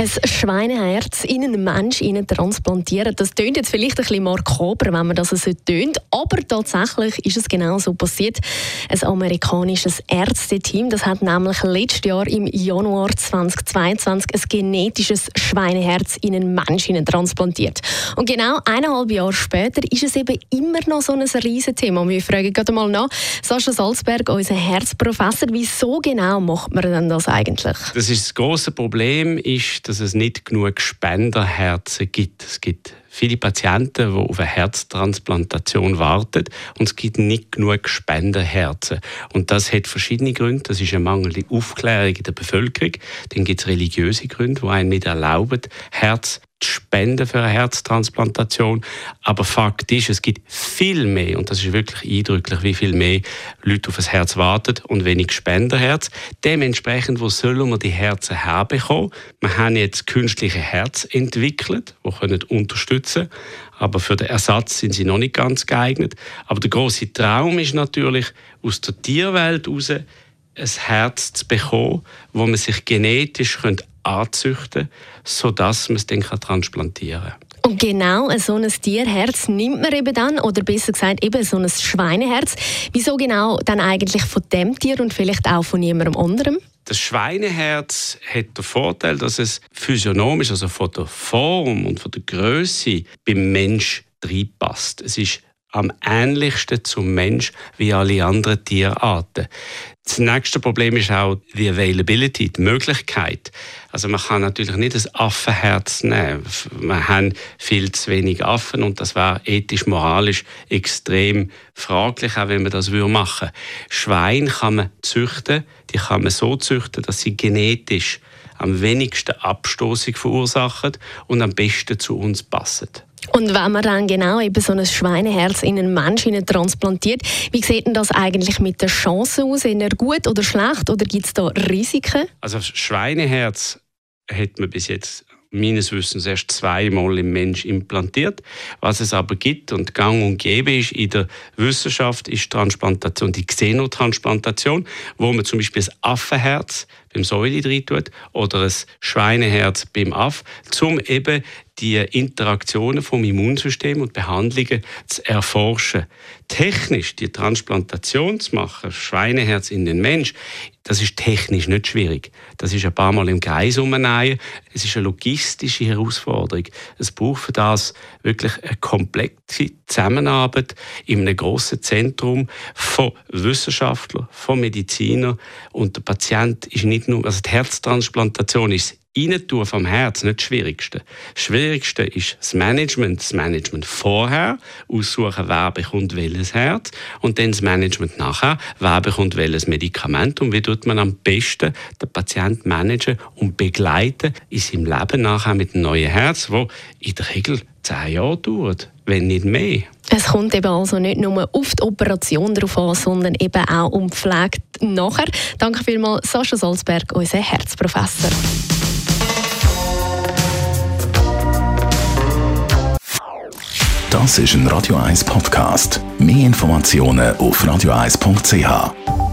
Ein Schweineherz in einen Mensch transplantieren, das tönt jetzt vielleicht ein bisschen makaber, wenn man das so tönt, aber tatsächlich ist es genau so passiert. Ein amerikanisches Ärzteteam, das hat nämlich letztes Jahr im Januar 2022 ein genetisches Schweineherz in einen Mensch transplantiert. Und genau eineinhalb Jahre später ist es eben immer noch so ein Riesenthema. Wir fragen gerade mal nach, Sascha Salzberg, unser Herzprofessor, wieso genau macht man denn das eigentlich? Das, ist das große Problem ist, dass es nicht genug Spenderherzen gibt. Es gibt viele Patienten, die auf eine Herztransplantation warten und es gibt nicht genug Spenderherzen. Und das hat verschiedene Gründe. Das ist eine mangelnde Aufklärung in der Bevölkerung. Dann gibt es religiöse Gründe, die einen nicht erlauben, Herz spenden für eine Herztransplantation. Aber Fakt ist, es gibt viel mehr, und das ist wirklich eindrücklich, wie viel mehr Leute auf das Herz warten und wenig Spenderherz. Dementsprechend, wo sollen wir die Herzen herbekommen? Wir haben jetzt künstliche Herz entwickelt, die können unterstützen aber für den Ersatz sind sie noch nicht ganz geeignet. Aber der große Traum ist natürlich, aus der Tierwelt heraus ein Herz zu bekommen, wo man sich genetisch anzüchten könnte, sodass man es dann transplantieren kann. Und genau so ein Tierherz nimmt man eben dann, oder besser gesagt eben so ein Schweineherz. Wieso genau dann eigentlich von dem Tier und vielleicht auch von jemandem anderem? Das Schweineherz hat den Vorteil, dass es physiognomisch, also von der Form und von der Größe beim Mensch reinpasst. Es ist am ähnlichsten zum Mensch wie alle anderen Tierarten. Das nächste Problem ist auch die Availability, die Möglichkeit. Also man kann natürlich nicht das Affenherz nehmen. Wir haben viel zu wenig Affen und das wäre ethisch, moralisch extrem fraglich, auch wenn man das machen würde. Schwein kann man züchten, die kann man so züchten, dass sie genetisch am wenigsten Abstoßung verursachen und am besten zu uns passen. Und wenn man dann genau eben so ein Schweineherz in einen Menschen transplantiert, wie sieht denn das eigentlich mit der Chance aus? Eher gut oder schlecht? Oder gibt es da Risiken? Also Schweineherz hat man bis jetzt meines Wissens erst zweimal im Mensch implantiert. Was es aber gibt und gang und gäbe ist in der Wissenschaft, ist Transplantation, die Xenotransplantation, wo man zum Beispiel das Affenherz beim Säule rein tut oder ein Schweineherz beim Aff, um eben die Interaktionen vom Immunsystem und Behandlungen zu erforschen. Technisch die Transplantation zu machen, Schweineherz in den Mensch, das ist technisch nicht schwierig. Das ist ein paar Mal im Kreis umnähen. Es ist eine logistische Herausforderung. Es braucht für das wirklich eine komplexe Zusammenarbeit in einem grossen Zentrum von Wissenschaftlern, von Medizinern und der Patient ist nicht nur, also die Herztransplantation ist Reintun vom Herz nicht das Schwierigste. Das Schwierigste ist das Management. Das Management vorher, aussuchen, wer bekommt welches Herz. Und dann das Management nachher, wer bekommt welches Medikament. Und wie tut man am besten den Patienten managen und begleiten in seinem Leben nachher mit einem neuen Herz, wo in der Regel zehn Jahre dauert, wenn nicht mehr. Es kommt eben also nicht nur auf die Operation drauf an, sondern eben auch um die Pflege nachher. Danke vielmals, Sascha Salzberg, unser Herzprofessor. Das ist ein Radio 1 Podcast. Mehr Informationen auf radio1.ch.